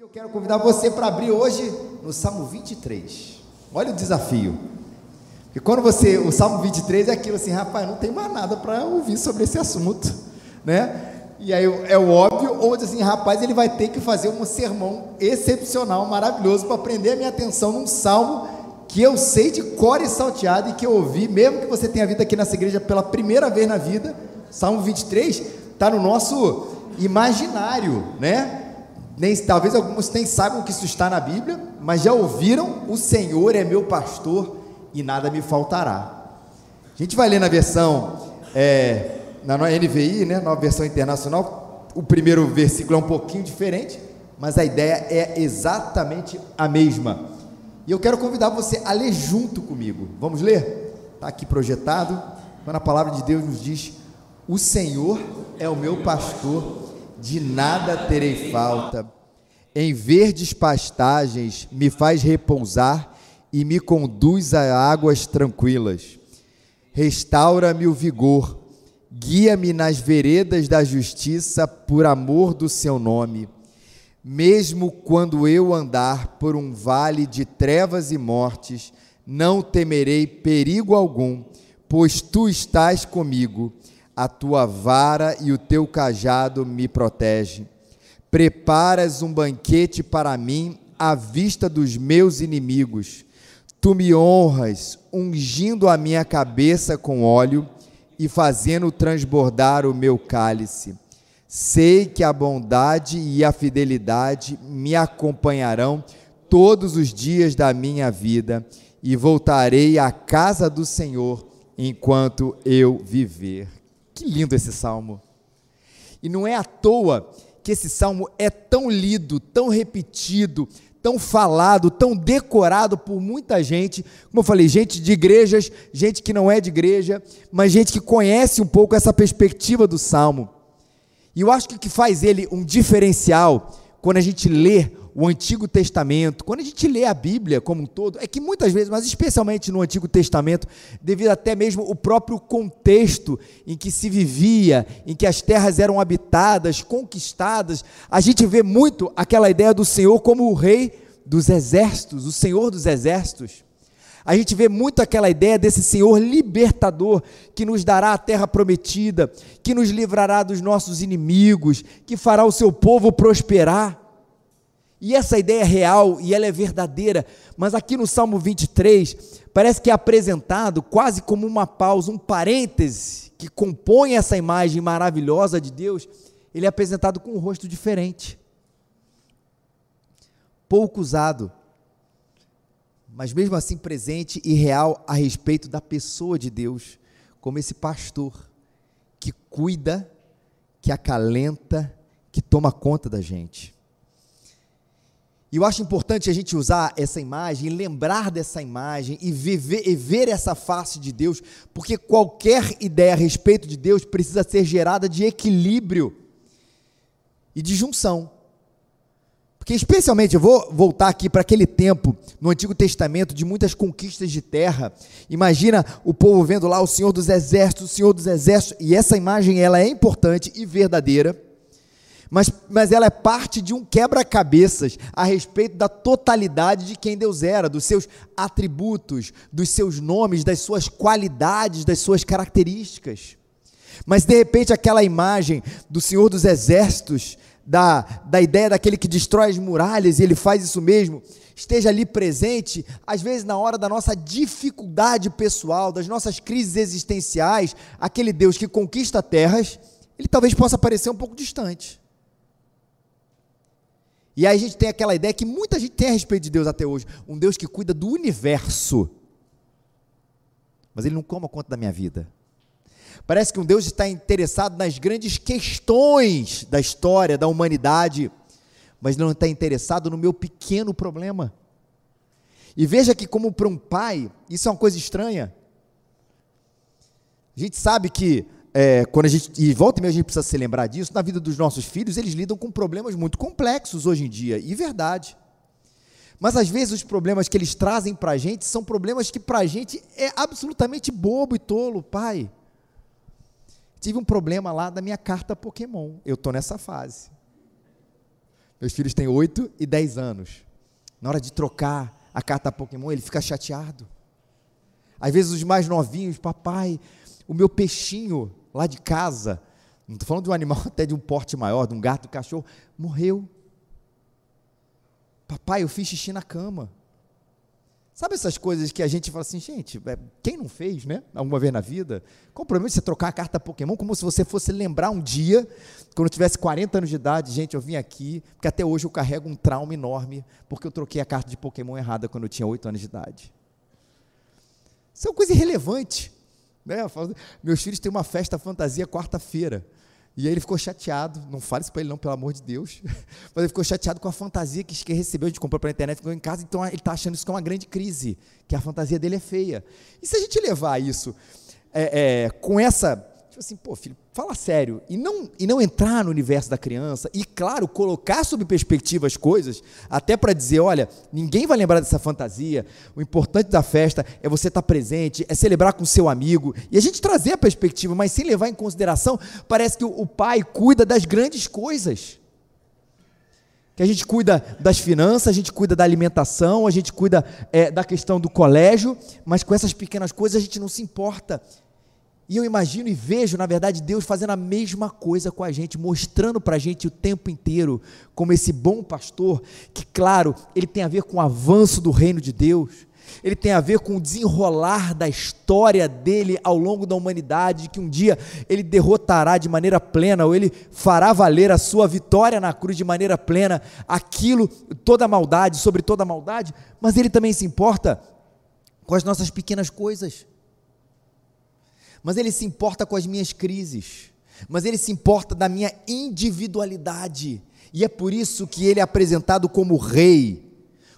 Eu quero convidar você para abrir hoje no Salmo 23. Olha o desafio. Porque quando você, o Salmo 23 é aquilo assim, rapaz, não tem mais nada para ouvir sobre esse assunto, né? E aí é o óbvio, ou assim, rapaz, ele vai ter que fazer um sermão excepcional, maravilhoso, para prender a minha atenção num salmo que eu sei de cor e salteado e que eu ouvi, mesmo que você tenha vindo aqui nessa igreja pela primeira vez na vida, Salmo 23 está no nosso imaginário, né? Nem, talvez alguns nem saibam que isso está na Bíblia, mas já ouviram: O Senhor é meu pastor e nada me faltará. A gente vai ler na versão é, na NVI, né, nova versão internacional, o primeiro versículo é um pouquinho diferente, mas a ideia é exatamente a mesma. E eu quero convidar você a ler junto comigo. Vamos ler? Está aqui projetado. Quando a palavra de Deus nos diz: O Senhor é o meu pastor, de nada terei falta. Em verdes pastagens me faz repousar e me conduz a águas tranquilas. Restaura-me o vigor Guia-me nas veredas da justiça por amor do seu nome. Mesmo quando eu andar por um vale de trevas e mortes, não temerei perigo algum, pois tu estás comigo. A tua vara e o teu cajado me protegem. Preparas um banquete para mim à vista dos meus inimigos. Tu me honras, ungindo a minha cabeça com óleo e fazendo transbordar o meu cálice. Sei que a bondade e a fidelidade me acompanharão todos os dias da minha vida e voltarei à casa do Senhor enquanto eu viver. Que lindo esse salmo! E não é à toa que esse salmo é tão lido, tão repetido, tão falado, tão decorado por muita gente, como eu falei, gente de igrejas, gente que não é de igreja, mas gente que conhece um pouco essa perspectiva do salmo. E eu acho que o que faz ele um diferencial, quando a gente lê o Antigo Testamento, quando a gente lê a Bíblia como um todo, é que muitas vezes, mas especialmente no Antigo Testamento, devido até mesmo o próprio contexto em que se vivia, em que as terras eram habitadas, conquistadas, a gente vê muito aquela ideia do Senhor como o rei dos exércitos, o Senhor dos exércitos. A gente vê muito aquela ideia desse Senhor libertador que nos dará a terra prometida, que nos livrará dos nossos inimigos, que fará o seu povo prosperar. E essa ideia é real e ela é verdadeira, mas aqui no Salmo 23, parece que é apresentado quase como uma pausa, um parêntese que compõe essa imagem maravilhosa de Deus, ele é apresentado com um rosto diferente. Pouco usado, mas mesmo assim presente e real a respeito da pessoa de Deus, como esse pastor que cuida, que acalenta, que toma conta da gente. E eu acho importante a gente usar essa imagem, lembrar dessa imagem e viver, e ver essa face de Deus, porque qualquer ideia a respeito de Deus precisa ser gerada de equilíbrio e de junção. Porque, especialmente, eu vou voltar aqui para aquele tempo no Antigo Testamento de muitas conquistas de terra. Imagina o povo vendo lá o Senhor dos Exércitos, o Senhor dos Exércitos, e essa imagem ela é importante e verdadeira mas, mas ela é parte de um quebra-cabeças a respeito da totalidade de quem Deus era, dos seus atributos, dos seus nomes, das suas qualidades, das suas características. Mas de repente aquela imagem do Senhor dos Exércitos, da, da ideia daquele que destrói as muralhas, e ele faz isso mesmo, esteja ali presente, às vezes na hora da nossa dificuldade pessoal, das nossas crises existenciais, aquele Deus que conquista terras, ele talvez possa parecer um pouco distante. E aí a gente tem aquela ideia que muita gente tem a respeito de Deus até hoje, um Deus que cuida do universo. Mas ele não toma conta da minha vida. Parece que um Deus está interessado nas grandes questões da história, da humanidade, mas não está interessado no meu pequeno problema. E veja que, como para um pai, isso é uma coisa estranha. A gente sabe que é, quando a gente, e volta e meia a gente precisa se lembrar disso, na vida dos nossos filhos, eles lidam com problemas muito complexos hoje em dia, e verdade. Mas às vezes os problemas que eles trazem para a gente são problemas que para a gente é absolutamente bobo e tolo, pai. Tive um problema lá da minha carta Pokémon, eu estou nessa fase. Meus filhos têm 8 e 10 anos. Na hora de trocar a carta Pokémon, ele fica chateado. Às vezes os mais novinhos, papai, o meu peixinho lá de casa, não estou falando de um animal até de um porte maior, de um gato, um cachorro, morreu. Papai, eu fiz xixi na cama. Sabe essas coisas que a gente fala assim, gente, é, quem não fez, né? Alguma vez na vida? Qual o problema de você trocar a carta Pokémon como se você fosse lembrar um dia, quando eu tivesse 40 anos de idade, gente, eu vim aqui, porque até hoje eu carrego um trauma enorme, porque eu troquei a carta de Pokémon errada quando eu tinha 8 anos de idade. Isso é uma coisa irrelevante. Né? Meus filhos têm uma festa fantasia quarta-feira. E aí ele ficou chateado, não fale isso para ele não, pelo amor de Deus. Mas ele ficou chateado com a fantasia que recebeu, a gente comprou pela internet, ficou em casa, então ele está achando isso que é uma grande crise, que a fantasia dele é feia. E se a gente levar isso é, é, com essa Tipo assim, pô, filho, fala sério. E não, e não entrar no universo da criança. E, claro, colocar sob perspectiva as coisas, até para dizer: olha, ninguém vai lembrar dessa fantasia. O importante da festa é você estar tá presente, é celebrar com seu amigo. E a gente trazer a perspectiva, mas sem levar em consideração, parece que o, pai cuida das grandes coisas que a gente cuida das finanças, a gente cuida da alimentação, a gente cuida é, da questão do colégio, mas com essas pequenas coisas a gente não se importa. E eu imagino e vejo, na verdade, Deus fazendo a mesma coisa com a gente, mostrando para a gente o tempo inteiro, como esse bom pastor, que, claro, ele tem a ver com o avanço do reino de Deus, ele tem a ver com o desenrolar da história dele ao longo da humanidade, que um dia ele derrotará de maneira plena, ou ele fará valer a sua vitória na cruz de maneira plena, aquilo, toda a maldade, sobre toda a maldade, mas ele também se importa com as nossas pequenas coisas mas ele se importa com as minhas crises, mas ele se importa da minha individualidade, e é por isso que ele é apresentado como Rei,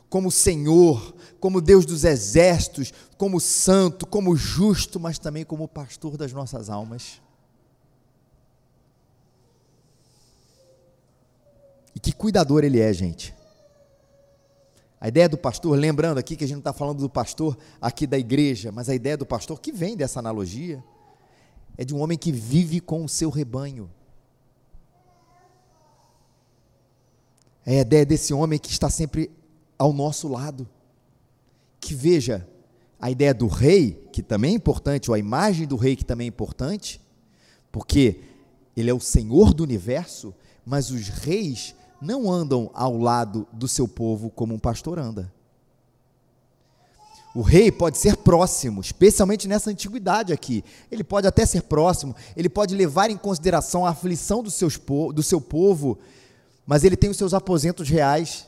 como Senhor, como Deus dos exércitos, como Santo, como Justo, mas também como Pastor das nossas almas. E que cuidador ele é, gente. A ideia do pastor, lembrando aqui que a gente não está falando do pastor aqui da igreja, mas a ideia do pastor que vem dessa analogia, é de um homem que vive com o seu rebanho. É a ideia desse homem que está sempre ao nosso lado. Que veja a ideia do rei, que também é importante, ou a imagem do rei, que também é importante, porque ele é o senhor do universo, mas os reis não andam ao lado do seu povo como um pastor anda. O rei pode ser próximo, especialmente nessa antiguidade aqui. Ele pode até ser próximo, ele pode levar em consideração a aflição do, seus, do seu povo, mas ele tem os seus aposentos reais.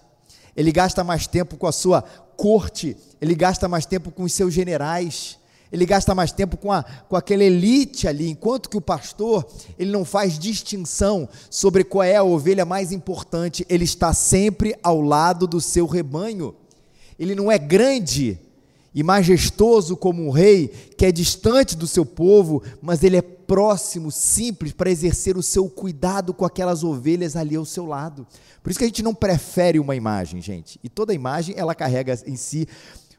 Ele gasta mais tempo com a sua corte, ele gasta mais tempo com os seus generais, ele gasta mais tempo com, a, com aquela elite ali, enquanto que o pastor, ele não faz distinção sobre qual é a ovelha mais importante, ele está sempre ao lado do seu rebanho. Ele não é grande, e majestoso como um rei, que é distante do seu povo, mas ele é próximo, simples, para exercer o seu cuidado com aquelas ovelhas ali ao seu lado. Por isso que a gente não prefere uma imagem, gente. E toda imagem, ela carrega em si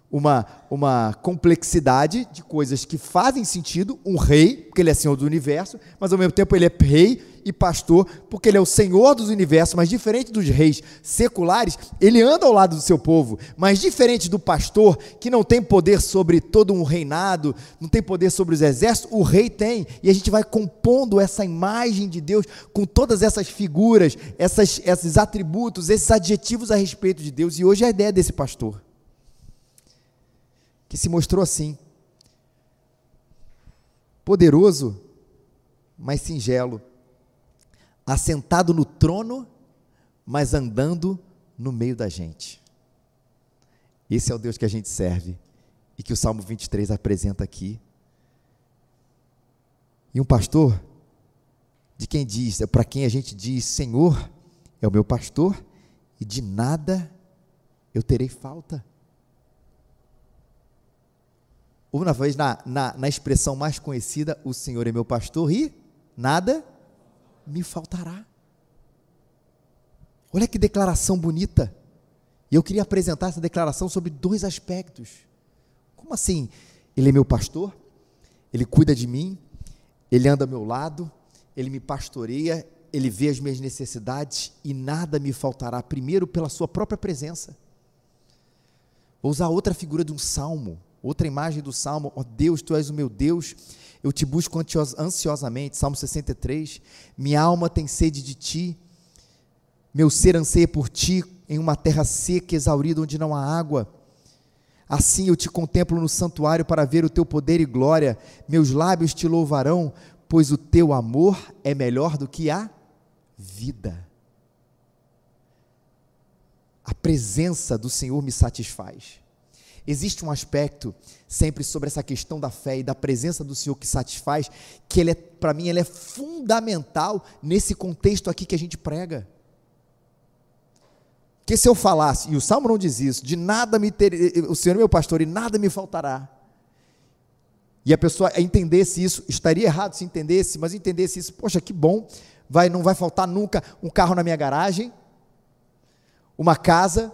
uma, uma complexidade de coisas que fazem sentido. Um rei, porque ele é senhor do universo, mas ao mesmo tempo ele é rei e pastor, porque ele é o senhor dos universos, mas diferente dos reis seculares, ele anda ao lado do seu povo, mas diferente do pastor, que não tem poder sobre todo um reinado, não tem poder sobre os exércitos, o rei tem, e a gente vai compondo essa imagem de Deus com todas essas figuras, essas, esses atributos, esses adjetivos a respeito de Deus, e hoje é a ideia desse pastor que se mostrou assim: poderoso, mas singelo, assentado no trono, mas andando no meio da gente. Esse é o Deus que a gente serve e que o Salmo 23 apresenta aqui. E um pastor, de quem diz, é para quem a gente diz: Senhor é o meu pastor e de nada eu terei falta. uma vez na, na, na expressão mais conhecida, o Senhor é meu pastor e nada me faltará. Olha que declaração bonita. E eu queria apresentar essa declaração sobre dois aspectos. Como assim? Ele é meu pastor, ele cuida de mim, ele anda ao meu lado, ele me pastoreia, Ele vê as minhas necessidades e nada me faltará, primeiro pela Sua própria presença. Vou usar outra figura de um salmo, outra imagem do salmo. Ó oh Deus, Tu és o meu Deus, eu te busco ansiosamente. Salmo 63. Minha alma tem sede de Ti, meu ser anseia por Ti em uma terra seca exaurida onde não há água. Assim eu te contemplo no santuário para ver o teu poder e glória, meus lábios te louvarão, pois o teu amor é melhor do que a vida. A presença do Senhor me satisfaz. Existe um aspecto sempre sobre essa questão da fé e da presença do Senhor que satisfaz, que ele é, para mim, ele é fundamental nesse contexto aqui que a gente prega. Que se eu falasse, e o Salmo não diz isso, de nada me ter, o Senhor é meu pastor e nada me faltará. E a pessoa entendesse isso, estaria errado se entendesse, mas entendesse isso, poxa, que bom, vai, não vai faltar nunca um carro na minha garagem, uma casa,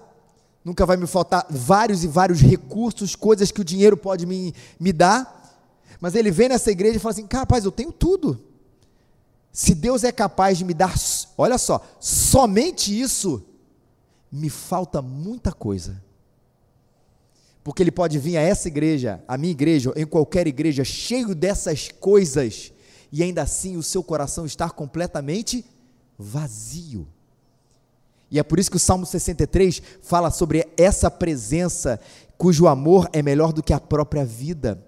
nunca vai me faltar vários e vários recursos, coisas que o dinheiro pode me, me dar. Mas ele vem nessa igreja e fala assim: rapaz, eu tenho tudo. Se Deus é capaz de me dar, olha só, somente isso, me falta muita coisa. Porque ele pode vir a essa igreja, a minha igreja, em qualquer igreja, cheio dessas coisas, e ainda assim o seu coração estar completamente vazio. E é por isso que o Salmo 63 fala sobre essa presença, cujo amor é melhor do que a própria vida,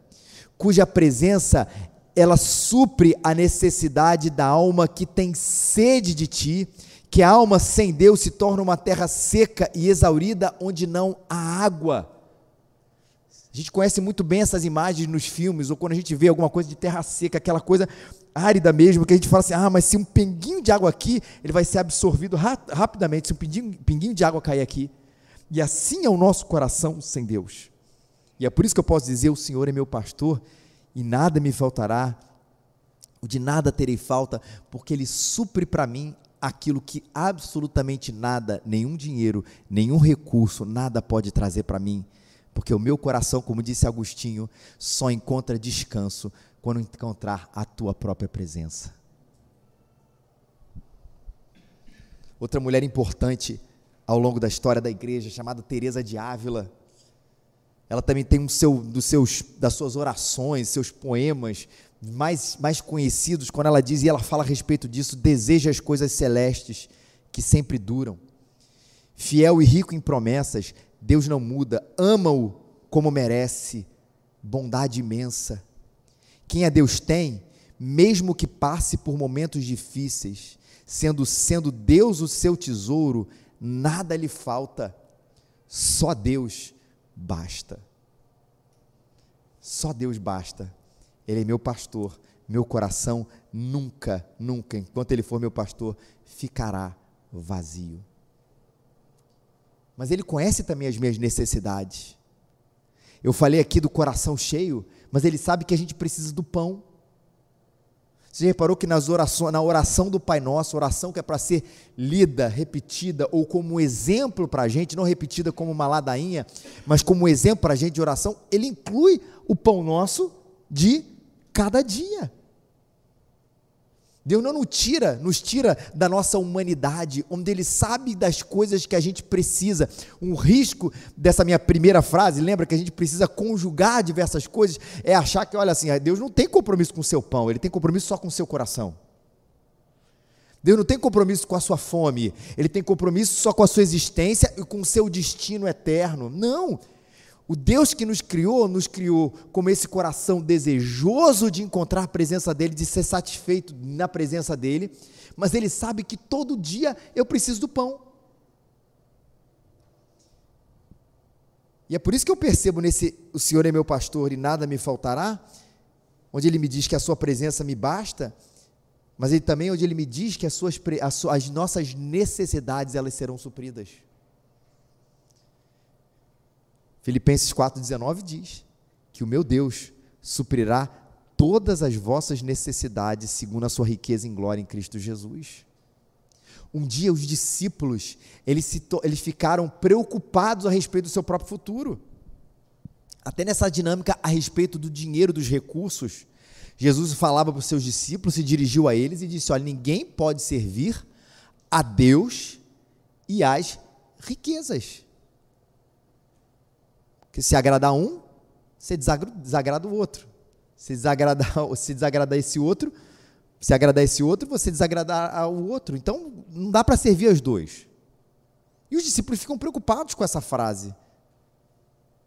cuja presença ela supre a necessidade da alma que tem sede de ti que a alma sem Deus se torna uma terra seca e exaurida onde não há água. A gente conhece muito bem essas imagens nos filmes, ou quando a gente vê alguma coisa de terra seca, aquela coisa árida mesmo, que a gente fala assim: ah, mas se um pinguinho de água aqui, ele vai ser absorvido ra rapidamente, se um pinguinho, pinguinho de água cair aqui. E assim é o nosso coração sem Deus. E é por isso que eu posso dizer: o Senhor é meu pastor e nada me faltará, de nada terei falta, porque Ele supre para mim aquilo que absolutamente nada, nenhum dinheiro, nenhum recurso, nada pode trazer para mim, porque o meu coração, como disse Agostinho, só encontra descanso quando encontrar a tua própria presença. Outra mulher importante ao longo da história da igreja, chamada Teresa de Ávila, ela também tem um seu, dos seus, das suas orações, seus poemas, mais, mais conhecidos, quando ela diz, e ela fala a respeito disso, deseja as coisas celestes que sempre duram. Fiel e rico em promessas, Deus não muda, ama-o como merece, bondade imensa. Quem a Deus tem, mesmo que passe por momentos difíceis, sendo sendo Deus o seu tesouro, nada lhe falta. Só Deus basta. Só Deus basta. Ele é meu pastor. Meu coração nunca, nunca, enquanto Ele for meu pastor, ficará vazio. Mas Ele conhece também as minhas necessidades. Eu falei aqui do coração cheio, mas Ele sabe que a gente precisa do pão. Você reparou que nas orações, na oração do Pai Nosso, oração que é para ser lida, repetida, ou como exemplo para a gente, não repetida como uma ladainha, mas como exemplo para a gente de oração, ele inclui o pão nosso de cada dia. Deus não nos tira, nos tira da nossa humanidade, onde Ele sabe das coisas que a gente precisa. Um risco dessa minha primeira frase, lembra que a gente precisa conjugar diversas coisas, é achar que, olha assim, Deus não tem compromisso com o seu pão, Ele tem compromisso só com o seu coração. Deus não tem compromisso com a sua fome, Ele tem compromisso só com a sua existência e com o seu destino eterno. Não! O Deus que nos criou, nos criou como esse coração desejoso de encontrar a presença dEle, de ser satisfeito na presença dEle, mas Ele sabe que todo dia eu preciso do pão. E é por isso que eu percebo nesse O Senhor é meu pastor e nada me faltará, onde Ele me diz que a Sua presença me basta, mas Ele também onde Ele me diz que as, suas, as nossas necessidades elas serão supridas. Filipenses 4,19 diz que o meu Deus suprirá todas as vossas necessidades segundo a sua riqueza em glória em Cristo Jesus. Um dia os discípulos, eles, se, eles ficaram preocupados a respeito do seu próprio futuro. Até nessa dinâmica a respeito do dinheiro, dos recursos. Jesus falava para os seus discípulos, se dirigiu a eles e disse: Olha, ninguém pode servir a Deus e às riquezas. Porque se agradar um, você desagrada o outro. Se desagradar, se desagradar esse outro, se agradar esse outro, você desagradar o outro. Então, não dá para servir os dois. E os discípulos ficam preocupados com essa frase.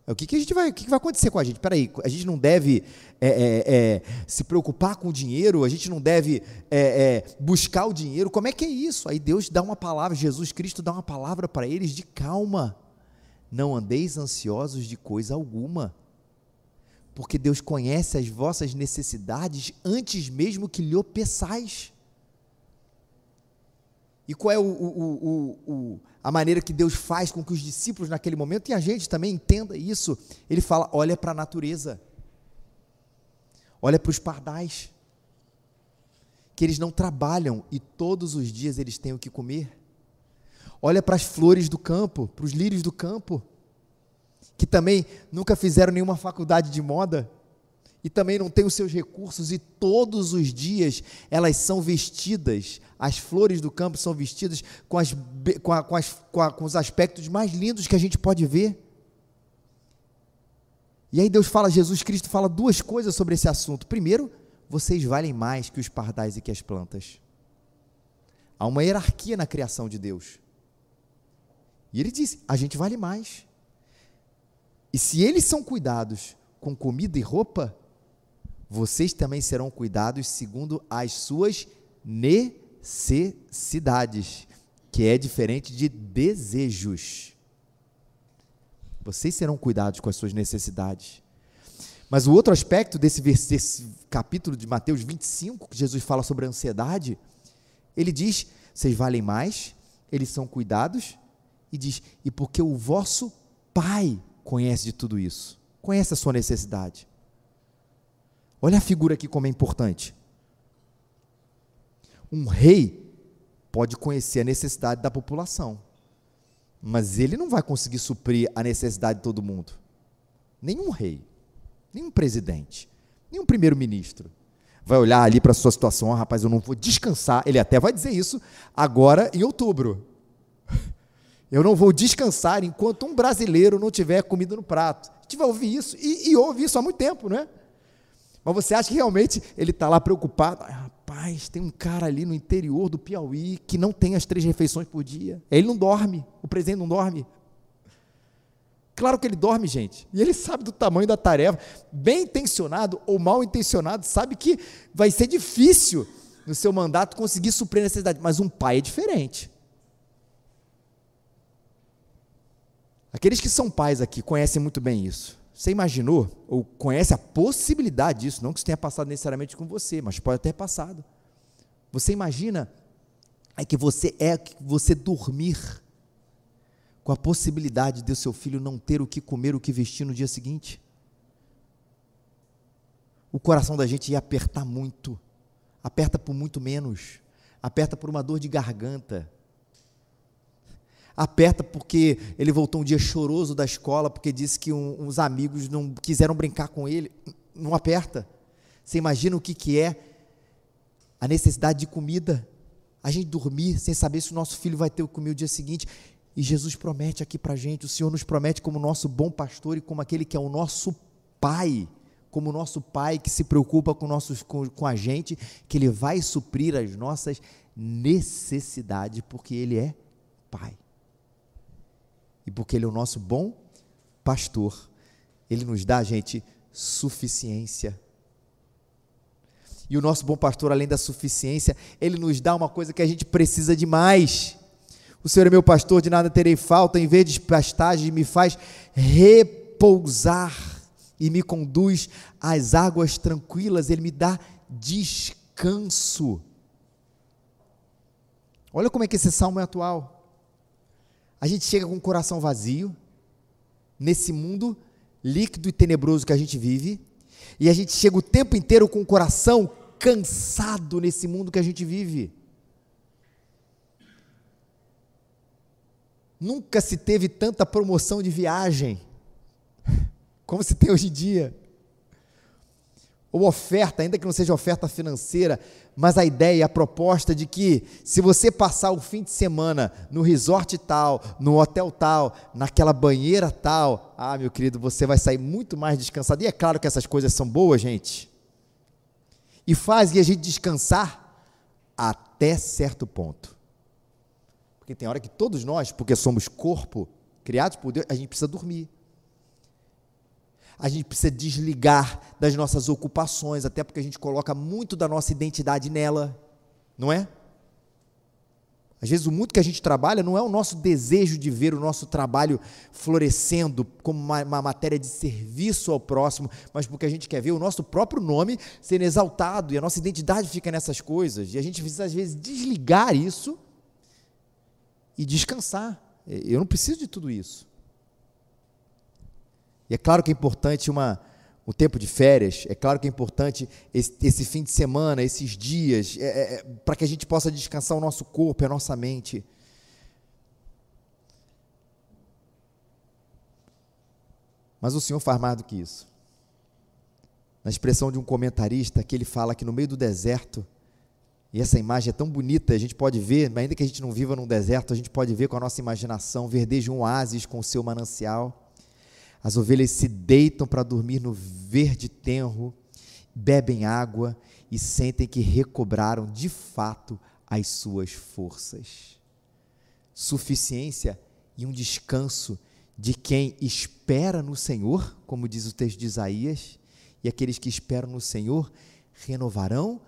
O que, que a gente vai, o que, que vai acontecer com a gente? Peraí, a gente não deve é, é, é, se preocupar com o dinheiro, a gente não deve é, é, buscar o dinheiro. Como é que é isso? Aí Deus dá uma palavra, Jesus Cristo dá uma palavra para eles de calma. Não andeis ansiosos de coisa alguma, porque Deus conhece as vossas necessidades antes mesmo que lhe peçais. E qual é o, o, o, a maneira que Deus faz com que os discípulos naquele momento, e a gente também entenda isso? Ele fala: olha para a natureza, olha para os pardais, que eles não trabalham e todos os dias eles têm o que comer. Olha para as flores do campo, para os lírios do campo, que também nunca fizeram nenhuma faculdade de moda, e também não têm os seus recursos, e todos os dias elas são vestidas, as flores do campo são vestidas com, as, com, a, com, as, com, a, com os aspectos mais lindos que a gente pode ver. E aí Deus fala, Jesus Cristo fala duas coisas sobre esse assunto. Primeiro, vocês valem mais que os pardais e que as plantas. Há uma hierarquia na criação de Deus. E ele disse: a gente vale mais. E se eles são cuidados com comida e roupa, vocês também serão cuidados segundo as suas necessidades, que é diferente de desejos. Vocês serão cuidados com as suas necessidades. Mas o outro aspecto desse, desse capítulo de Mateus 25, que Jesus fala sobre a ansiedade, ele diz: vocês valem mais, eles são cuidados, e diz: e porque o vosso Pai conhece de tudo isso, conhece a sua necessidade. Olha a figura aqui como é importante. Um rei pode conhecer a necessidade da população, mas ele não vai conseguir suprir a necessidade de todo mundo. Nenhum rei, nenhum presidente, nenhum primeiro-ministro vai olhar ali para a sua situação, oh, rapaz, eu não vou descansar. Ele até vai dizer isso agora em outubro. Eu não vou descansar enquanto um brasileiro não tiver comida no prato. A gente vai ouvir isso e, e ouve isso há muito tempo, não é? Mas você acha que realmente ele está lá preocupado? Ai, rapaz, tem um cara ali no interior do Piauí que não tem as três refeições por dia. Ele não dorme, o presidente não dorme. Claro que ele dorme, gente. E ele sabe do tamanho da tarefa. Bem intencionado ou mal intencionado, sabe que vai ser difícil no seu mandato conseguir suprir a necessidade. Mas um pai é diferente. Aqueles que são pais aqui conhecem muito bem isso. Você imaginou, ou conhece a possibilidade disso, não que isso tenha passado necessariamente com você, mas pode ter passado. Você imagina é que você é que você dormir com a possibilidade de seu filho não ter o que comer, o que vestir no dia seguinte? O coração da gente ia apertar muito, aperta por muito menos, aperta por uma dor de garganta, aperta porque ele voltou um dia choroso da escola porque disse que um, uns amigos não quiseram brincar com ele. Não aperta. Você imagina o que, que é a necessidade de comida, a gente dormir sem saber se o nosso filho vai ter o comer o dia seguinte. E Jesus promete aqui para a gente, o Senhor nos promete como nosso bom pastor e como aquele que é o nosso Pai, como o nosso Pai que se preocupa com, nossos, com, com a gente, que Ele vai suprir as nossas necessidades, porque Ele é Pai e porque Ele é o nosso bom pastor, Ele nos dá, gente, suficiência. E o nosso bom pastor, além da suficiência, Ele nos dá uma coisa que a gente precisa de mais. O Senhor é meu pastor, de nada terei falta, em vez de pastagem, me faz repousar e me conduz às águas tranquilas, Ele me dá descanso. Olha como é que esse salmo é atual a gente chega com o coração vazio, nesse mundo líquido e tenebroso que a gente vive, e a gente chega o tempo inteiro com o coração cansado nesse mundo que a gente vive. Nunca se teve tanta promoção de viagem como se tem hoje em dia. Ou oferta, ainda que não seja oferta financeira, mas a ideia, a proposta de que se você passar o fim de semana no resort tal, no hotel tal, naquela banheira tal, ah, meu querido, você vai sair muito mais descansado. E é claro que essas coisas são boas, gente. E fazem a gente descansar até certo ponto. Porque tem hora que todos nós, porque somos corpo, criados por Deus, a gente precisa dormir a gente precisa desligar das nossas ocupações, até porque a gente coloca muito da nossa identidade nela, não é? Às vezes o muito que a gente trabalha não é o nosso desejo de ver o nosso trabalho florescendo como uma, uma, matéria de serviço ao próximo, mas porque a gente quer ver o nosso próprio nome sendo exaltado e a nossa identidade fica nessas coisas. E a gente precisa, às vezes, desligar isso e descansar. Eu não preciso de tudo isso. E é claro que é importante uma, um tempo de férias, é claro que é importante esse, esse fim de semana, esses dias, é, é, é para que a gente possa descansar o nosso corpo e a nossa mente. Mas o Senhor faz mais do que isso. Na expressão de um comentarista, que ele fala que no meio do deserto, e essa imagem é tão bonita, a gente pode ver, ainda que a gente não viva num deserto, a gente pode ver com a nossa imaginação, verdeja um oásis com o seu manancial. As ovelhas se deitam para dormir no verde tenro, bebem água e sentem que recobraram de fato as suas forças. Suficiência e um descanso de quem espera no Senhor, como diz o texto de Isaías, e aqueles que esperam no Senhor renovarão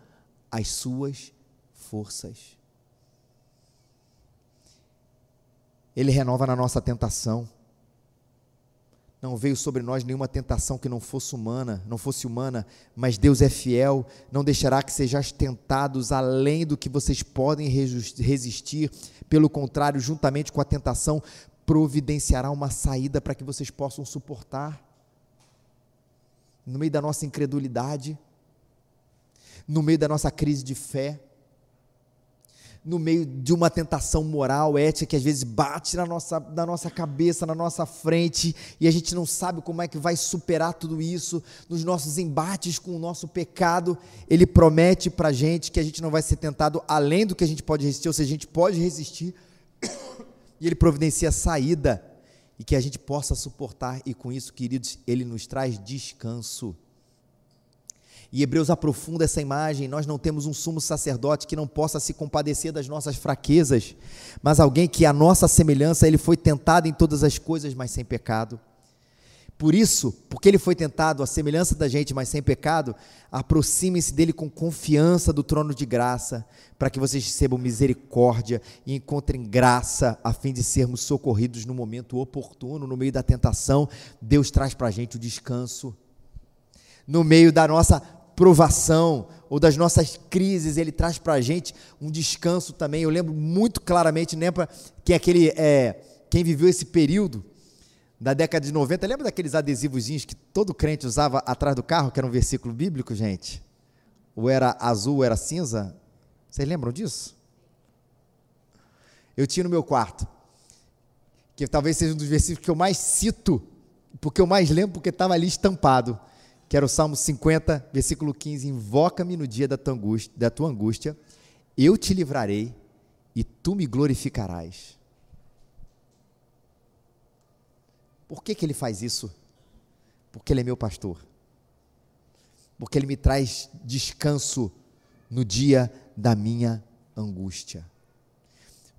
as suas forças. Ele renova na nossa tentação não veio sobre nós nenhuma tentação que não fosse humana, não fosse humana, mas Deus é fiel, não deixará que sejais tentados além do que vocês podem resistir. Pelo contrário, juntamente com a tentação, providenciará uma saída para que vocês possam suportar. No meio da nossa incredulidade, no meio da nossa crise de fé, no meio de uma tentação moral, ética, que às vezes bate na nossa, na nossa cabeça, na nossa frente, e a gente não sabe como é que vai superar tudo isso, nos nossos embates com o nosso pecado, Ele promete para a gente que a gente não vai ser tentado além do que a gente pode resistir, ou seja, a gente pode resistir, e Ele providencia saída, e que a gente possa suportar, e com isso, queridos, Ele nos traz descanso. E Hebreus aprofunda essa imagem. Nós não temos um sumo sacerdote que não possa se compadecer das nossas fraquezas, mas alguém que, a nossa semelhança, ele foi tentado em todas as coisas, mas sem pecado. Por isso, porque ele foi tentado à semelhança da gente, mas sem pecado, aproximem-se dele com confiança do trono de graça, para que vocês recebam misericórdia e encontrem graça, a fim de sermos socorridos no momento oportuno, no meio da tentação. Deus traz para a gente o descanso. No meio da nossa provação ou das nossas crises, ele traz para a gente um descanso também. Eu lembro muito claramente, lembra que aquele, é, quem viveu esse período da década de 90, lembra daqueles adesivozinhos que todo crente usava atrás do carro, que era um versículo bíblico, gente? Ou era azul ou era cinza? Vocês lembram disso? Eu tinha no meu quarto, que talvez seja um dos versículos que eu mais cito, porque eu mais lembro, porque estava ali estampado que era o Salmo 50, versículo 15: Invoca-me no dia da tua, angústia, da tua angústia, eu te livrarei e tu me glorificarás. Por que, que ele faz isso? Porque ele é meu pastor. Porque ele me traz descanso no dia da minha angústia.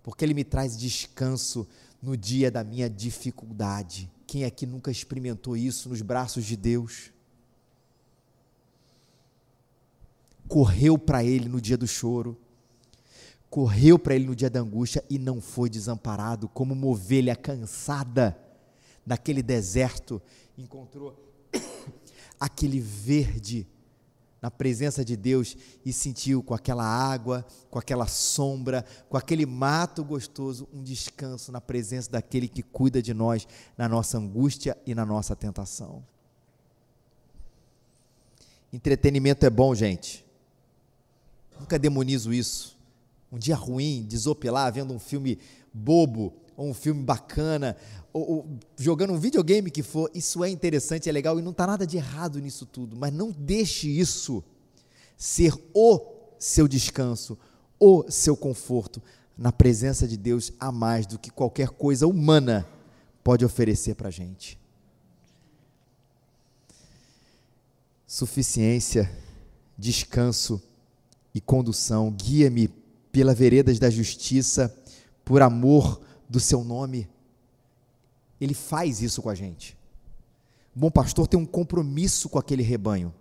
Porque ele me traz descanso no dia da minha dificuldade. Quem aqui nunca experimentou isso nos braços de Deus? Correu para ele no dia do choro, correu para ele no dia da angústia e não foi desamparado, como uma ovelha cansada naquele deserto, encontrou aquele verde na presença de Deus e sentiu com aquela água, com aquela sombra, com aquele mato gostoso, um descanso na presença daquele que cuida de nós na nossa angústia e na nossa tentação. Entretenimento é bom, gente. Nunca demonizo isso. Um dia ruim, desopilar, vendo um filme bobo, ou um filme bacana, ou, ou, jogando um videogame que for, isso é interessante, é legal e não está nada de errado nisso tudo, mas não deixe isso ser o seu descanso, o seu conforto na presença de Deus a mais do que qualquer coisa humana pode oferecer para a gente. Suficiência, descanso e condução, guia-me pela veredas da justiça, por amor do seu nome. Ele faz isso com a gente. O bom pastor tem um compromisso com aquele rebanho.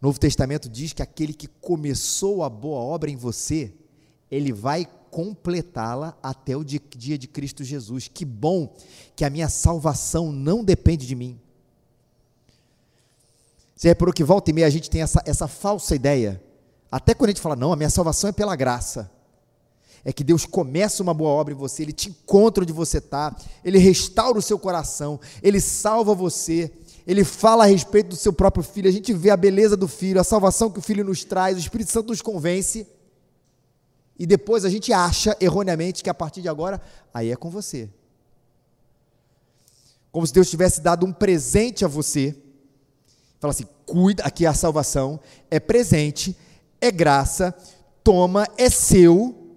O Novo Testamento diz que aquele que começou a boa obra em você, ele vai completá-la até o dia de Cristo Jesus. Que bom que a minha salvação não depende de mim. Você reparou que volta e meia a gente tem essa, essa falsa ideia. Até quando a gente fala, não, a minha salvação é pela graça é que Deus começa uma boa obra em você, Ele te encontra onde você está, Ele restaura o seu coração, Ele salva você, Ele fala a respeito do seu próprio filho, a gente vê a beleza do filho, a salvação que o filho nos traz, o Espírito Santo nos convence, e depois a gente acha erroneamente que a partir de agora, aí é com você. Como se Deus tivesse dado um presente a você. Fala assim: cuida, aqui é a salvação, é presente, é graça, toma, é seu,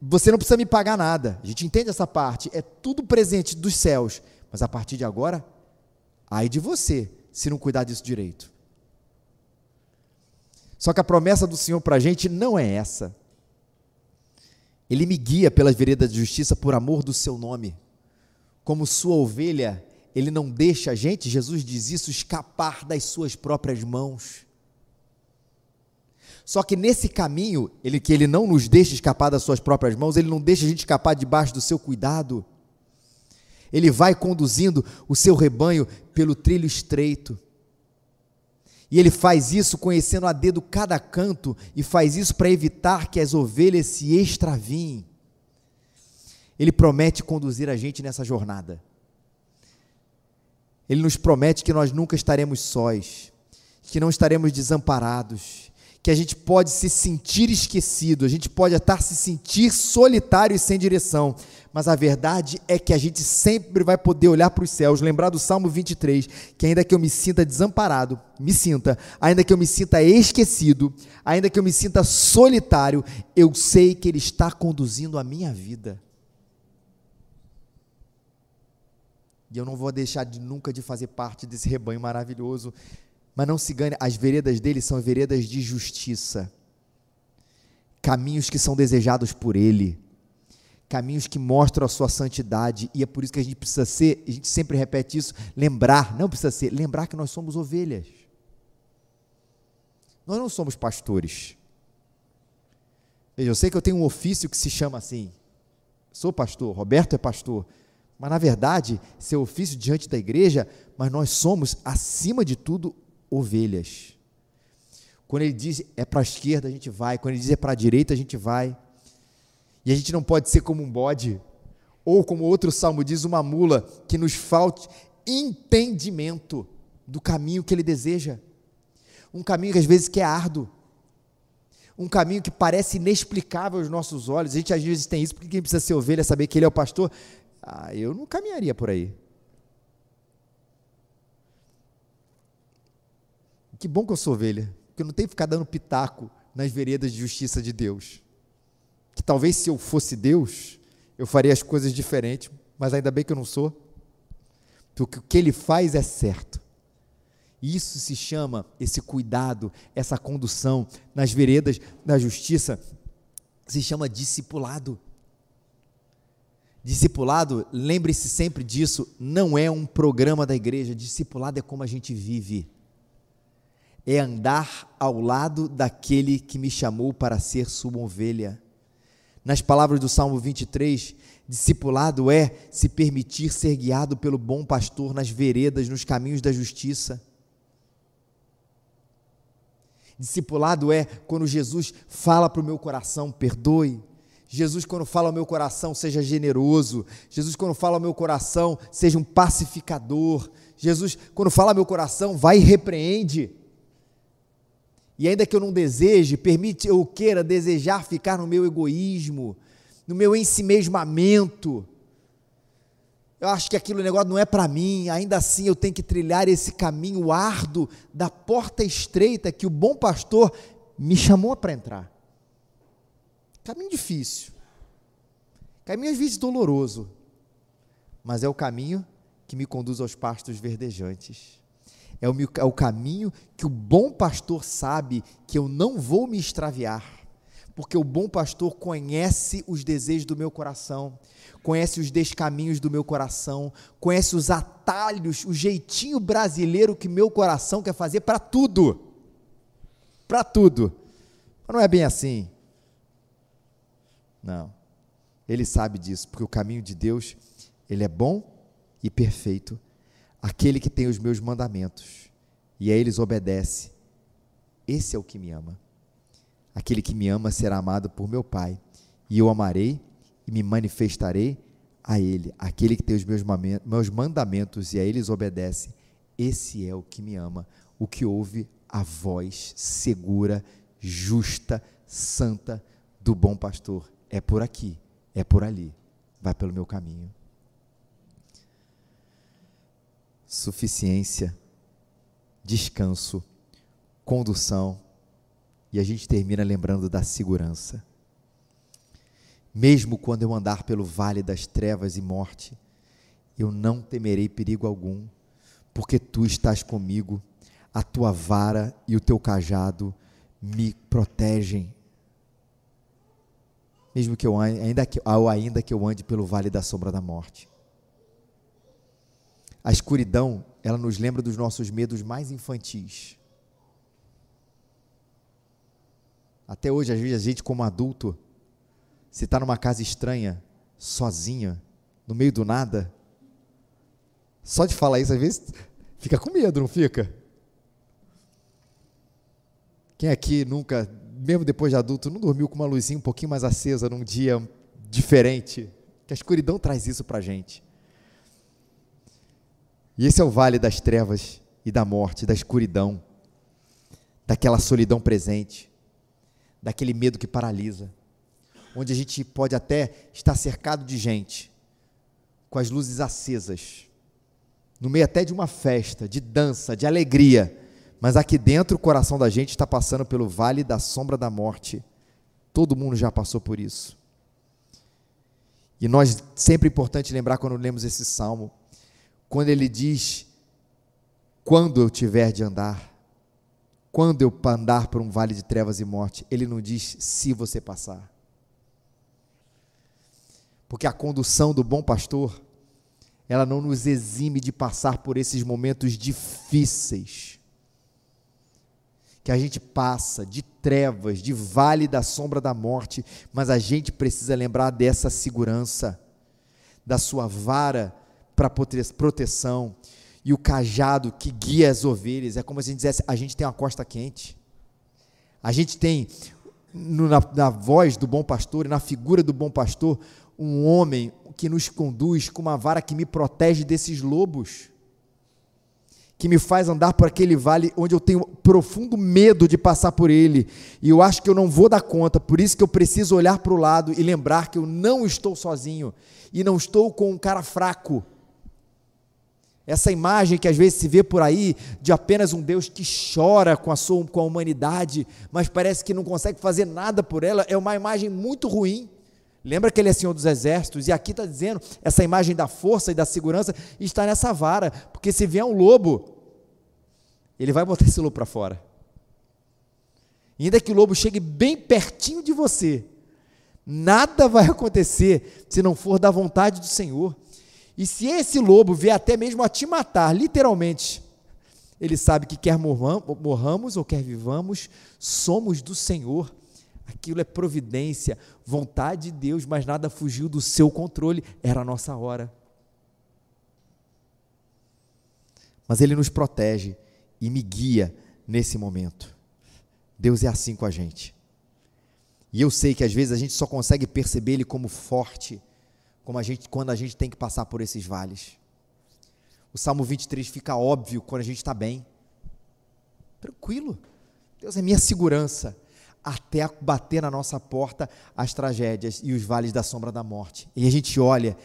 você não precisa me pagar nada. A gente entende essa parte. É tudo presente dos céus. Mas a partir de agora, ai de você, se não cuidar disso direito. Só que a promessa do Senhor para a gente não é essa. Ele me guia pelas veredas de justiça por amor do seu nome. Como sua ovelha, ele não deixa a gente, Jesus diz isso, escapar das suas próprias mãos. Só que nesse caminho, ele que ele não nos deixa escapar das suas próprias mãos, ele não deixa a gente escapar debaixo do seu cuidado. Ele vai conduzindo o seu rebanho pelo trilho estreito. E ele faz isso conhecendo a dedo cada canto e faz isso para evitar que as ovelhas se extraviem. Ele promete conduzir a gente nessa jornada. Ele nos promete que nós nunca estaremos sós, que não estaremos desamparados, que a gente pode se sentir esquecido, a gente pode até se sentir solitário e sem direção, mas a verdade é que a gente sempre vai poder olhar para os céus, lembrar do Salmo 23, que ainda que eu me sinta desamparado, me sinta, ainda que eu me sinta esquecido, ainda que eu me sinta solitário, eu sei que Ele está conduzindo a minha vida. E eu não vou deixar de nunca de fazer parte desse rebanho maravilhoso mas não se engane, as veredas dele são veredas de justiça, caminhos que são desejados por ele, caminhos que mostram a sua santidade, e é por isso que a gente precisa ser, a gente sempre repete isso, lembrar, não precisa ser, lembrar que nós somos ovelhas. Nós não somos pastores. Veja, eu sei que eu tenho um ofício que se chama assim. Sou pastor, Roberto é pastor. Mas na verdade, seu ofício diante da igreja, mas nós somos, acima de tudo, ovelhas. Quando ele diz é para a esquerda, a gente vai. Quando ele diz é para a direita, a gente vai. E a gente não pode ser como um bode, ou como outro salmo diz, uma mula, que nos falte entendimento do caminho que ele deseja. Um caminho que às vezes que é árduo. Um caminho que parece inexplicável aos nossos olhos. A gente às vezes tem isso, porque quem precisa ser ovelha, saber que ele é o pastor. Ah, eu não caminharia por aí. Que bom que eu sou ovelha, porque eu não tenho que ficar dando pitaco nas veredas de justiça de Deus. Que talvez se eu fosse Deus, eu faria as coisas diferentes, mas ainda bem que eu não sou. Porque o que ele faz é certo. Isso se chama esse cuidado, essa condução nas veredas da justiça, se chama discipulado. Discipulado, lembre-se sempre disso, não é um programa da igreja, discipulado é como a gente vive é andar ao lado daquele que me chamou para ser sua ovelha. Nas palavras do Salmo 23, discipulado é se permitir ser guiado pelo bom pastor nas veredas, nos caminhos da justiça. Discipulado é quando Jesus fala para o meu coração, perdoe. Jesus, quando fala ao meu coração, seja generoso. Jesus, quando fala ao meu coração, seja um pacificador. Jesus, quando fala ao meu coração, vai e repreende. E ainda que eu não deseje, permite eu queira desejar ficar no meu egoísmo, no meu ensimesmamento. eu acho que aquilo negócio não é para mim, ainda assim eu tenho que trilhar esse caminho árduo da porta estreita que o bom pastor me chamou para entrar. Caminho difícil. Caminho às vezes doloroso, mas é o caminho que me conduz aos pastos verdejantes. É o, é o caminho que o bom pastor sabe que eu não vou me extraviar porque o bom pastor conhece os desejos do meu coração, conhece os descaminhos do meu coração, conhece os atalhos, o jeitinho brasileiro que meu coração quer fazer para tudo. Para tudo. Mas não é bem assim. Não. Ele sabe disso, porque o caminho de Deus, ele é bom e perfeito. Aquele que tem os meus mandamentos e a eles obedece, esse é o que me ama. Aquele que me ama será amado por meu Pai, e eu amarei e me manifestarei a Ele. Aquele que tem os meus, mandamentos e a eles obedece, esse é o que me ama, o que ouve a voz segura, justa, santa do bom pastor. É por aqui, é por ali, vai pelo meu caminho. Suficiência, descanso, condução e a gente termina lembrando da segurança. Mesmo quando eu andar pelo vale das trevas e morte, eu não temerei perigo algum, porque tu estás comigo, a tua vara e o teu cajado me protegem. Mesmo que eu ainda que, ainda que eu ande pelo vale da sombra da morte. A escuridão, ela nos lembra dos nossos medos mais infantis. Até hoje, às vezes, a gente, como adulto, se está numa casa estranha, sozinha, no meio do nada, só de falar isso, às vezes, fica com medo, não fica? Quem aqui nunca, mesmo depois de adulto, não dormiu com uma luzinha um pouquinho mais acesa num dia diferente? Que a escuridão traz isso para a gente. E esse é o vale das trevas e da morte, da escuridão, daquela solidão presente daquele medo que paralisa, onde a gente pode até estar cercado de gente, com as luzes acesas, no meio até de uma festa, de dança, de alegria, mas aqui dentro o coração da gente está passando pelo vale da sombra da morte. Todo mundo já passou por isso. E nós, sempre é importante lembrar quando lemos esse salmo, quando ele diz: Quando eu tiver de andar, quando eu andar por um vale de trevas e morte, ele não diz se você passar. Porque a condução do bom pastor, ela não nos exime de passar por esses momentos difíceis. Que a gente passa de trevas, de vale da sombra da morte, mas a gente precisa lembrar dessa segurança, da sua vara para proteção, e o cajado que guia as ovelhas. É como se a gente dissesse: a gente tem uma costa quente. A gente tem, no, na, na voz do bom pastor na figura do bom pastor, um homem que nos conduz com uma vara que me protege desses lobos, que me faz andar por aquele vale onde eu tenho profundo medo de passar por ele, e eu acho que eu não vou dar conta, por isso que eu preciso olhar para o lado e lembrar que eu não estou sozinho, e não estou com um cara fraco, essa imagem que às vezes se vê por aí de apenas um Deus que chora com a sua com a humanidade, mas parece que não consegue fazer nada por ela, é uma imagem muito ruim. Lembra que ele é Senhor dos Exércitos, e aqui está dizendo, essa imagem da força e da segurança está nessa vara, porque se vier um lobo, ele vai botar esse lobo para fora. E ainda que o lobo chegue bem pertinho de você, nada vai acontecer se não for da vontade do Senhor. E se esse lobo vier até mesmo a te matar, literalmente, ele sabe que quer morramos ou quer vivamos, somos do Senhor. Aquilo é providência, vontade de Deus, mas nada fugiu do seu controle, era a nossa hora. Mas Ele nos protege e me guia nesse momento. Deus é assim com a gente. E eu sei que às vezes a gente só consegue perceber Ele como forte como a gente, quando a gente tem que passar por esses vales. O Salmo 23 fica óbvio quando a gente está bem. Tranquilo. Deus é minha segurança. Até bater na nossa porta as tragédias e os vales da sombra da morte. E a gente olha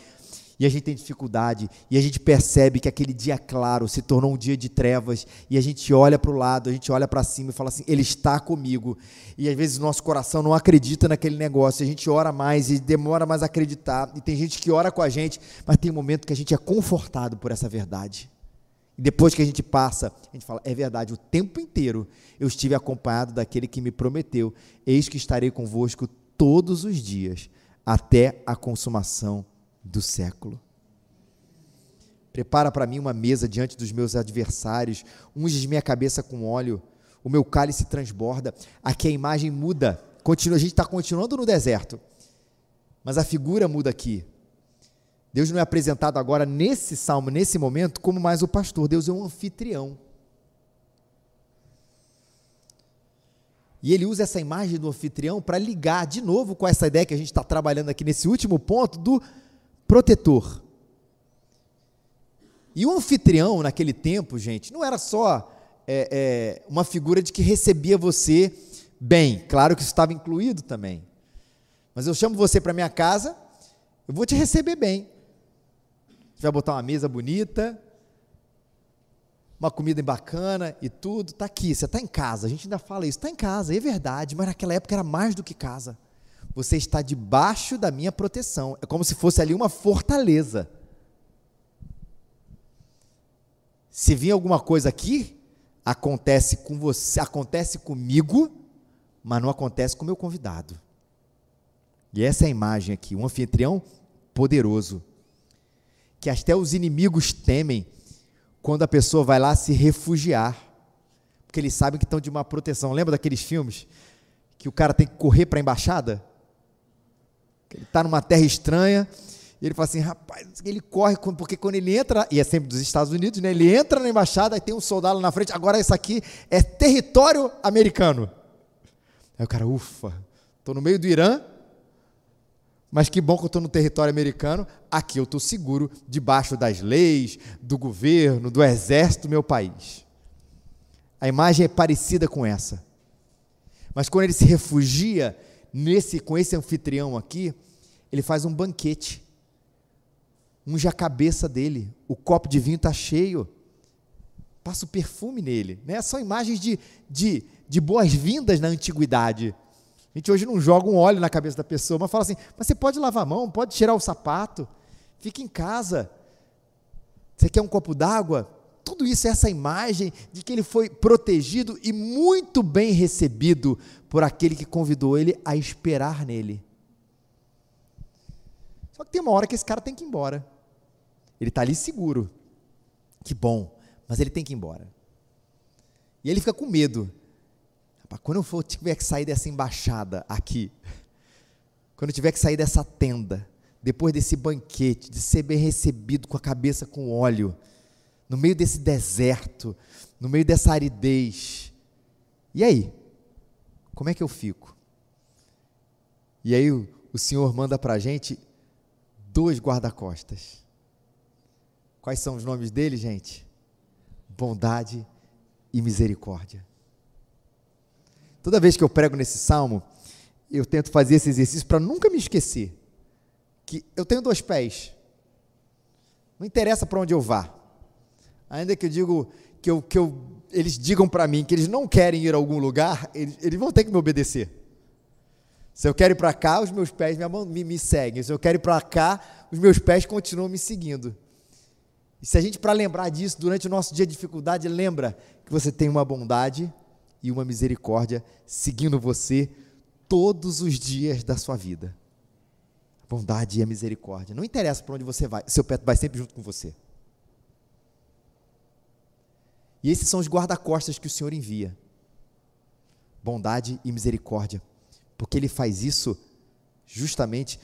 e a gente tem dificuldade, e a gente percebe que aquele dia claro se tornou um dia de trevas, e a gente olha para o lado, a gente olha para cima e fala assim: Ele está comigo. E às vezes nosso coração não acredita naquele negócio, a gente ora mais e demora mais a acreditar, e tem gente que ora com a gente, mas tem um momento que a gente é confortado por essa verdade. E depois que a gente passa, a gente fala: É verdade, o tempo inteiro eu estive acompanhado daquele que me prometeu: Eis que estarei convosco todos os dias, até a consumação do século. Prepara para mim uma mesa diante dos meus adversários, unges minha cabeça com óleo, o meu cálice transborda. Aqui a imagem muda, continua, a gente está continuando no deserto, mas a figura muda aqui. Deus não é apresentado agora nesse salmo, nesse momento, como mais o pastor, Deus é um anfitrião. E ele usa essa imagem do anfitrião para ligar de novo com essa ideia que a gente está trabalhando aqui nesse último ponto do protetor. E o anfitrião, naquele tempo, gente, não era só é, é, uma figura de que recebia você bem, claro que isso estava incluído também. Mas eu chamo você para minha casa, eu vou te receber bem. Você vai botar uma mesa bonita, uma comida bacana e tudo, está aqui, você está em casa. A gente ainda fala isso, está em casa, é verdade, mas naquela época era mais do que casa. Você está debaixo da minha proteção. É como se fosse ali uma fortaleza. Se vir alguma coisa aqui, acontece com você, acontece comigo, mas não acontece com o meu convidado. E essa é a imagem aqui, um anfitrião poderoso, que até os inimigos temem quando a pessoa vai lá se refugiar, porque eles sabem que estão de uma proteção. Lembra daqueles filmes que o cara tem que correr para a embaixada? Ele está numa terra estranha, e ele fala assim, rapaz, ele corre, porque quando ele entra, e é sempre dos Estados Unidos, né? Ele entra na embaixada, e tem um soldado na frente, agora isso aqui é território americano. Aí o cara, ufa, estou no meio do Irã, mas que bom que eu estou no território americano, aqui eu estou seguro, debaixo das leis, do governo, do exército do meu país. A imagem é parecida com essa. Mas quando ele se refugia nesse, com esse anfitrião aqui, ele faz um banquete. Unge a cabeça dele, o copo de vinho está cheio, passa o perfume nele. Né? São imagens de, de, de boas-vindas na antiguidade. A gente hoje não joga um óleo na cabeça da pessoa, mas fala assim: mas você pode lavar a mão, pode tirar o sapato, fica em casa. Você quer um copo d'água? Tudo isso é essa imagem de que ele foi protegido e muito bem recebido por aquele que convidou ele a esperar nele. Só que tem uma hora que esse cara tem que ir embora. Ele está ali seguro. Que bom, mas ele tem que ir embora. E ele fica com medo. Quando eu for, tiver que sair dessa embaixada aqui, quando eu tiver que sair dessa tenda, depois desse banquete, de ser bem recebido com a cabeça com óleo, no meio desse deserto, no meio dessa aridez, e aí? Como é que eu fico? E aí o, o Senhor manda para a gente dois guarda-costas. Quais são os nomes dele, gente? Bondade e misericórdia. Toda vez que eu prego nesse salmo, eu tento fazer esse exercício para nunca me esquecer que eu tenho dois pés. Não interessa para onde eu vá. Ainda que eu digo que eu, que eu eles digam para mim que eles não querem ir a algum lugar, eles, eles vão ter que me obedecer. Se eu quero ir para cá, os meus pés me, me, me seguem. Se eu quero ir para cá, os meus pés continuam me seguindo. E se a gente, para lembrar disso, durante o nosso dia de dificuldade, lembra que você tem uma bondade e uma misericórdia seguindo você todos os dias da sua vida. Bondade e a misericórdia. Não interessa para onde você vai, seu pé vai sempre junto com você. E esses são os guarda-costas que o Senhor envia. Bondade e misericórdia. Porque Ele faz isso justamente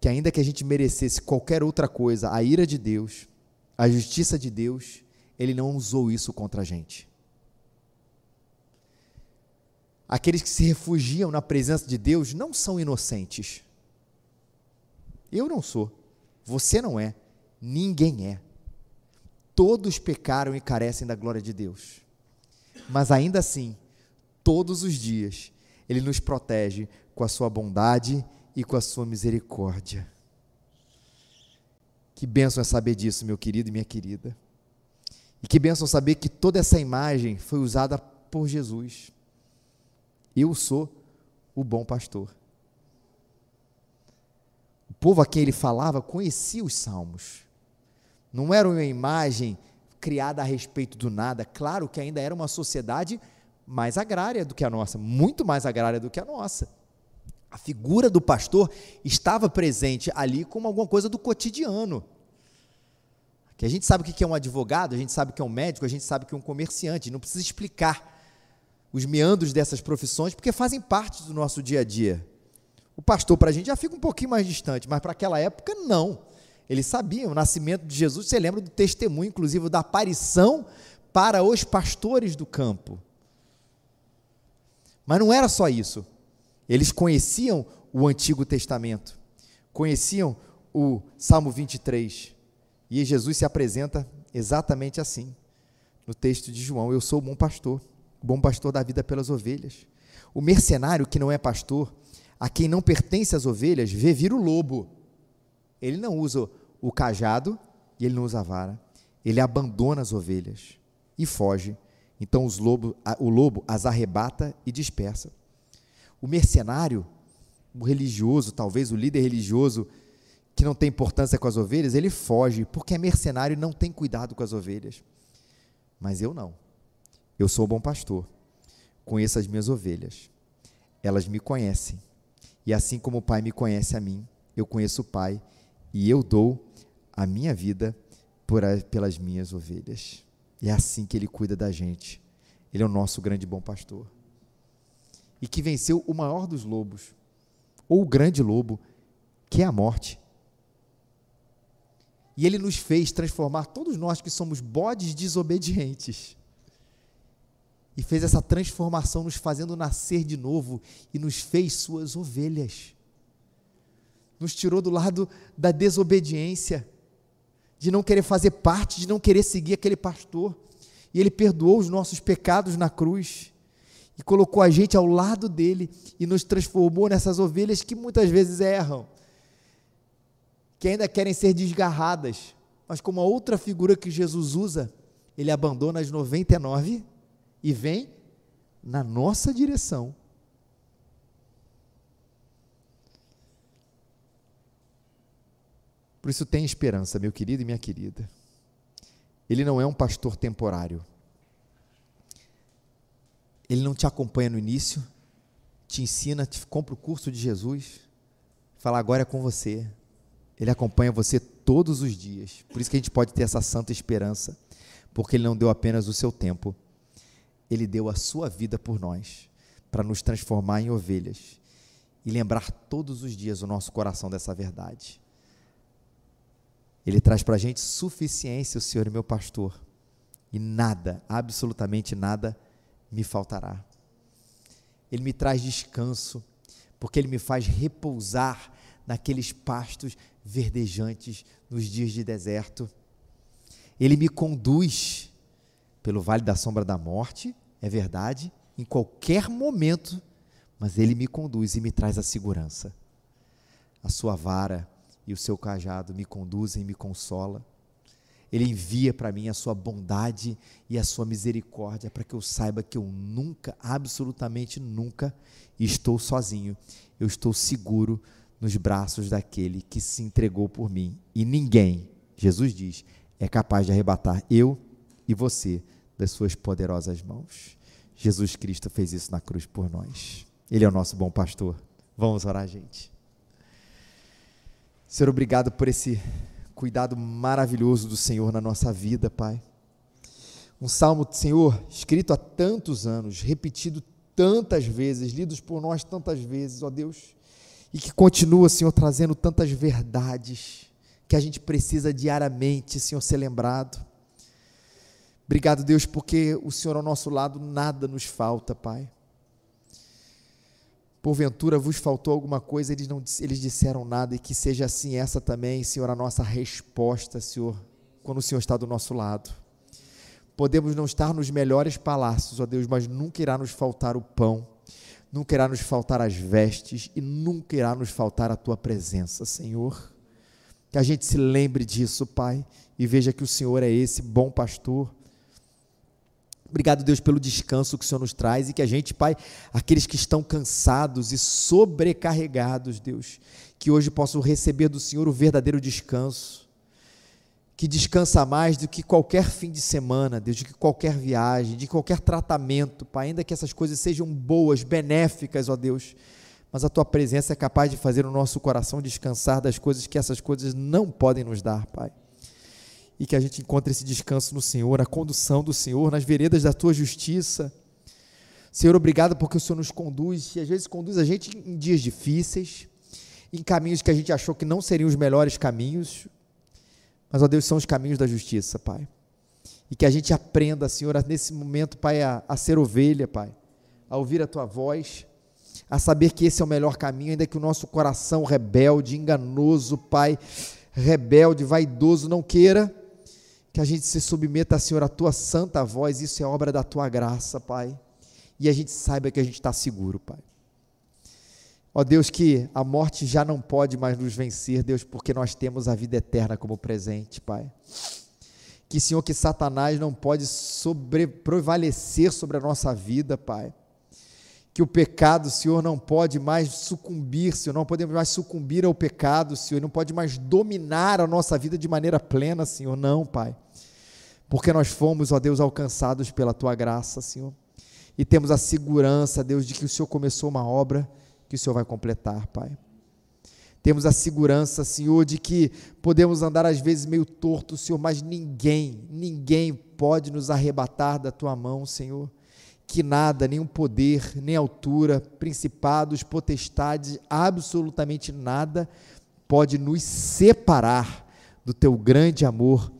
que, ainda que a gente merecesse qualquer outra coisa, a ira de Deus, a justiça de Deus, Ele não usou isso contra a gente. Aqueles que se refugiam na presença de Deus não são inocentes. Eu não sou. Você não é. Ninguém é. Todos pecaram e carecem da glória de Deus. Mas ainda assim, todos os dias, Ele nos protege com a sua bondade e com a sua misericórdia. Que bênção é saber disso, meu querido e minha querida. E que bênção saber que toda essa imagem foi usada por Jesus. Eu sou o bom pastor. O povo a quem ele falava conhecia os salmos. Não era uma imagem criada a respeito do nada. Claro que ainda era uma sociedade mais agrária do que a nossa, muito mais agrária do que a nossa. A figura do pastor estava presente ali como alguma coisa do cotidiano. Que a gente sabe o que é um advogado, a gente sabe o que é um médico, a gente sabe o que é um comerciante, não precisa explicar os meandros dessas profissões, porque fazem parte do nosso dia a dia. O pastor, para a gente, já fica um pouquinho mais distante, mas para aquela época, não. Eles sabiam, o nascimento de Jesus, você lembra do testemunho, inclusive, da aparição para os pastores do campo. Mas não era só isso. Eles conheciam o Antigo Testamento, conheciam o Salmo 23. E Jesus se apresenta exatamente assim, no texto de João: Eu sou o bom pastor, o bom pastor da vida pelas ovelhas. O mercenário que não é pastor, a quem não pertence as ovelhas, vê vir o lobo. Ele não usa o cajado e ele não usa a vara. Ele abandona as ovelhas e foge. Então os lobo, o lobo as arrebata e dispersa. O mercenário, o religioso, talvez o líder religioso que não tem importância com as ovelhas, ele foge, porque é mercenário e não tem cuidado com as ovelhas. Mas eu não. Eu sou bom pastor. Conheço as minhas ovelhas. Elas me conhecem. E assim como o Pai me conhece a mim, eu conheço o Pai e eu dou a minha vida por, pelas minhas ovelhas. E é assim que ele cuida da gente. Ele é o nosso grande bom pastor e que venceu o maior dos lobos, ou o grande lobo, que é a morte. E ele nos fez transformar todos nós que somos bodes desobedientes. E fez essa transformação nos fazendo nascer de novo e nos fez suas ovelhas. Nos tirou do lado da desobediência, de não querer fazer parte, de não querer seguir aquele pastor. E ele perdoou os nossos pecados na cruz e colocou a gente ao lado dele e nos transformou nessas ovelhas que muitas vezes erram, que ainda querem ser desgarradas, mas como a outra figura que Jesus usa, ele abandona as 99 e vem na nossa direção. Por isso tem esperança, meu querido e minha querida. Ele não é um pastor temporário. Ele não te acompanha no início, te ensina, te compra o curso de Jesus, fala agora é com você. Ele acompanha você todos os dias. Por isso que a gente pode ter essa santa esperança, porque ele não deu apenas o seu tempo, ele deu a sua vida por nós, para nos transformar em ovelhas e lembrar todos os dias o nosso coração dessa verdade. Ele traz para a gente suficiência, o Senhor é meu pastor, e nada, absolutamente nada, me faltará. Ele me traz descanso, porque ele me faz repousar naqueles pastos verdejantes nos dias de deserto. Ele me conduz pelo vale da sombra da morte, é verdade, em qualquer momento, mas ele me conduz e me traz a segurança. A sua vara e o seu cajado me conduzem e me consola. Ele envia para mim a sua bondade e a sua misericórdia para que eu saiba que eu nunca, absolutamente nunca, estou sozinho. Eu estou seguro nos braços daquele que se entregou por mim. E ninguém, Jesus diz, é capaz de arrebatar eu e você das suas poderosas mãos. Jesus Cristo fez isso na cruz por nós. Ele é o nosso bom pastor. Vamos orar, gente. Senhor, obrigado por esse cuidado maravilhoso do Senhor na nossa vida, Pai. Um salmo, Senhor, escrito há tantos anos, repetido tantas vezes, lidos por nós tantas vezes, ó Deus, e que continua, Senhor, trazendo tantas verdades que a gente precisa diariamente, Senhor, ser lembrado. Obrigado, Deus, porque o Senhor ao nosso lado nada nos falta, Pai porventura vos faltou alguma coisa, eles não eles disseram nada e que seja assim essa também, Senhor, a nossa resposta, Senhor, quando o Senhor está do nosso lado. Podemos não estar nos melhores palácios, ó Deus, mas nunca irá nos faltar o pão, nunca irá nos faltar as vestes e nunca irá nos faltar a tua presença, Senhor. Que a gente se lembre disso, Pai, e veja que o Senhor é esse bom pastor. Obrigado, Deus, pelo descanso que o Senhor nos traz e que a gente, Pai, aqueles que estão cansados e sobrecarregados, Deus, que hoje possam receber do Senhor o verdadeiro descanso, que descansa mais do que qualquer fim de semana, Deus, de que qualquer viagem, de qualquer tratamento, Pai, ainda que essas coisas sejam boas, benéficas, ó Deus, mas a Tua presença é capaz de fazer o nosso coração descansar das coisas que essas coisas não podem nos dar, Pai e que a gente encontre esse descanso no Senhor, a condução do Senhor, nas veredas da tua justiça. Senhor, obrigado porque o Senhor nos conduz e às vezes conduz a gente em dias difíceis, em caminhos que a gente achou que não seriam os melhores caminhos, mas, ó Deus, são os caminhos da justiça, Pai. E que a gente aprenda, Senhor, nesse momento, Pai, a, a ser ovelha, Pai, a ouvir a tua voz, a saber que esse é o melhor caminho, ainda que o nosso coração rebelde, enganoso, Pai, rebelde, vaidoso, não queira, que a gente se submeta, Senhor, à tua santa voz, isso é obra da tua graça, Pai. E a gente saiba que a gente está seguro, Pai. Ó Deus, que a morte já não pode mais nos vencer, Deus, porque nós temos a vida eterna como presente, Pai. Que, Senhor, que Satanás não pode prevalecer sobre a nossa vida, Pai que o pecado, Senhor, não pode mais sucumbir, Senhor, não podemos mais sucumbir ao pecado, Senhor, não pode mais dominar a nossa vida de maneira plena, Senhor, não, Pai. Porque nós fomos, ó Deus, alcançados pela tua graça, Senhor. E temos a segurança, Deus, de que o Senhor começou uma obra que o Senhor vai completar, Pai. Temos a segurança, Senhor, de que podemos andar às vezes meio torto, Senhor, mas ninguém, ninguém pode nos arrebatar da tua mão, Senhor que nada, nenhum poder, nem altura, principados, potestades, absolutamente nada pode nos separar do teu grande amor.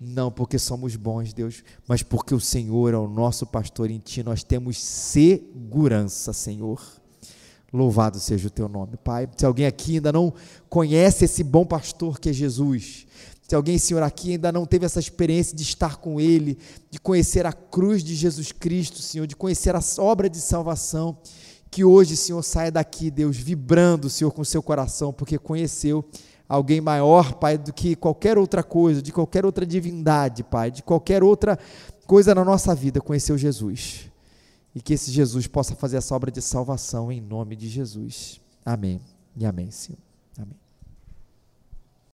Não porque somos bons, Deus, mas porque o Senhor é o nosso pastor em ti nós temos segurança, Senhor. Louvado seja o teu nome, Pai. Se alguém aqui ainda não conhece esse bom pastor que é Jesus, se alguém, Senhor, aqui ainda não teve essa experiência de estar com Ele, de conhecer a cruz de Jesus Cristo, Senhor, de conhecer a obra de salvação, que hoje, Senhor, saia daqui, Deus, vibrando, Senhor, com seu coração, porque conheceu alguém maior, Pai, do que qualquer outra coisa, de qualquer outra divindade, Pai, de qualquer outra coisa na nossa vida, conheceu Jesus. E que esse Jesus possa fazer essa obra de salvação em nome de Jesus. Amém e amém, Senhor.